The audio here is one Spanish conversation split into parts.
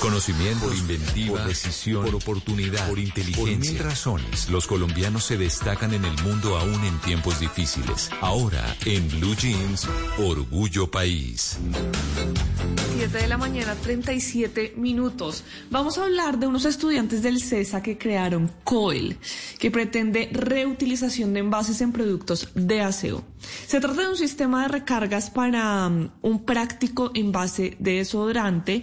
conocimiento, por inventiva, por decisión, por oportunidad, por inteligencia. Por mil razones, los colombianos se destacan en el mundo aún en tiempos difíciles. Ahora, en Blue Jeans, Orgullo País. 7 de la mañana, 37 minutos. Vamos a hablar de unos estudiantes del CESA que crearon COEL, que pretende reutilización de envases en productos de aseo. Se trata de un sistema de recargas para um, un práctico envase de desodorante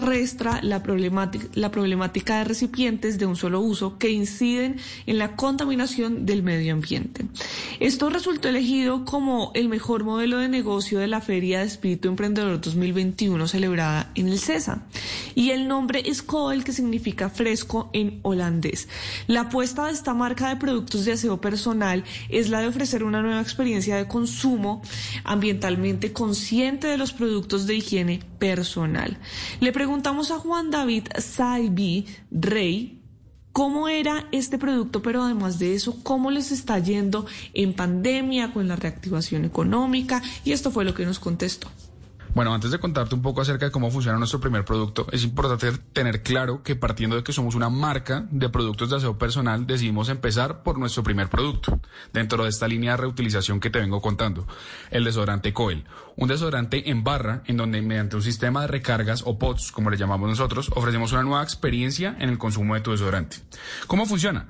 restra la problemática, de recipientes de un solo uso que inciden en la contaminación del medio ambiente. Esto resultó elegido como el mejor modelo de negocio de la Feria de Espíritu Emprendedor 2021 celebrada en el CESA. Y el nombre es Coel, que significa fresco en holandés. La apuesta de esta marca de productos de aseo personal es la de ofrecer una nueva experiencia de consumo ambientalmente consciente de los productos de higiene personal. Le preguntamos a Juan David Saibi Rey cómo era este producto, pero además de eso, cómo les está yendo en pandemia, con la reactivación económica, y esto fue lo que nos contestó. Bueno, antes de contarte un poco acerca de cómo funciona nuestro primer producto, es importante tener claro que partiendo de que somos una marca de productos de aseo personal, decidimos empezar por nuestro primer producto, dentro de esta línea de reutilización que te vengo contando, el desodorante Coel, un desodorante en barra en donde mediante un sistema de recargas o pods, como le llamamos nosotros, ofrecemos una nueva experiencia en el consumo de tu desodorante. ¿Cómo funciona?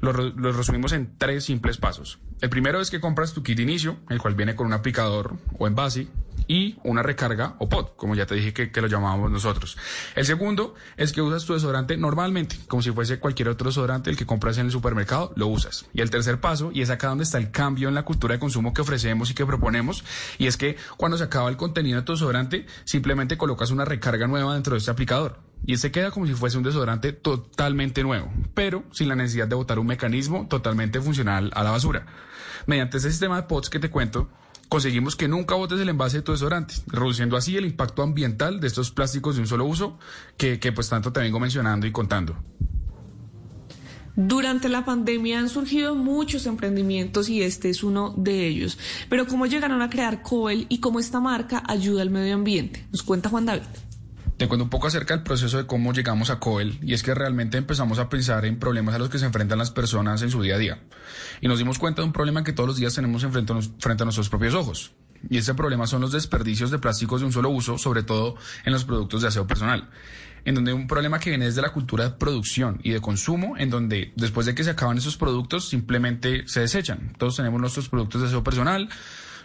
Lo, resumimos en tres simples pasos. El primero es que compras tu kit inicio, el cual viene con un aplicador o envase y una recarga o pod, como ya te dije que, lo llamábamos nosotros. El segundo es que usas tu desodorante normalmente, como si fuese cualquier otro desodorante, el que compras en el supermercado, lo usas. Y el tercer paso, y es acá donde está el cambio en la cultura de consumo que ofrecemos y que proponemos, y es que cuando se acaba el contenido de tu desodorante, simplemente colocas una recarga nueva dentro de este aplicador y se queda como si fuese un desodorante totalmente nuevo, pero sin la necesidad de botar un mecanismo totalmente funcional a la basura. Mediante ese sistema de pods que te cuento, conseguimos que nunca botes el envase de tu desodorante, reduciendo así el impacto ambiental de estos plásticos de un solo uso que, pues tanto te vengo mencionando y contando. Durante la pandemia han surgido muchos emprendimientos y este es uno de ellos. Pero ¿cómo llegaron a crear Coel y cómo esta marca ayuda al medio ambiente? Nos cuenta Juan David. Te cuento un poco acerca del proceso de cómo llegamos a Coel y es que realmente empezamos a pensar en problemas a los que se enfrentan las personas en su día a día. Y nos dimos cuenta de un problema que todos los días tenemos frente a nuestros propios ojos. Y ese problema son los desperdicios de plásticos de un solo uso, sobre todo en los productos de aseo personal. En donde un problema que viene desde la cultura de producción y de consumo, en donde después de que se acaban esos productos simplemente se desechan. Todos tenemos nuestros productos de aseo personal,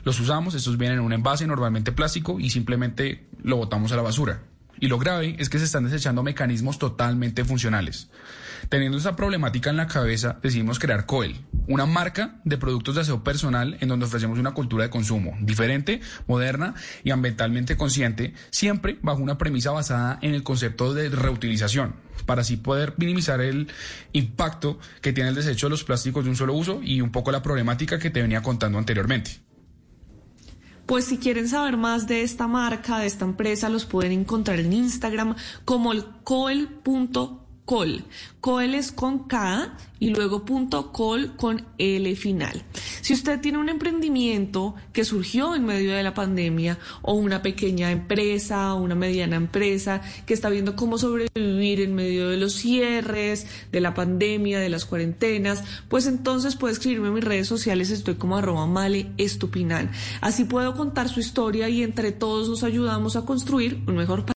los usamos, estos vienen en un envase normalmente plástico y simplemente lo botamos a la basura. Y lo grave es que se están desechando mecanismos totalmente funcionales. Teniendo esa problemática en la cabeza, decidimos crear Coel, una marca de productos de aseo personal en donde ofrecemos una cultura de consumo diferente, moderna y ambientalmente consciente, siempre bajo una premisa basada en el concepto de reutilización, para así poder minimizar el impacto que tiene el desecho de los plásticos de un solo uso y un poco la problemática que te venía contando anteriormente. Pues si quieren saber más de esta marca, de esta empresa, los pueden encontrar en Instagram como el coel.com col. Col es con K y luego punto con L final. Si usted tiene un emprendimiento que surgió en medio de la pandemia o una pequeña empresa o una mediana empresa que está viendo cómo sobrevivir en medio de los cierres, de la pandemia, de las cuarentenas, pues entonces puede escribirme en mis redes sociales, estoy como arroba male estupinal. Así puedo contar su historia y entre todos nos ayudamos a construir un mejor país.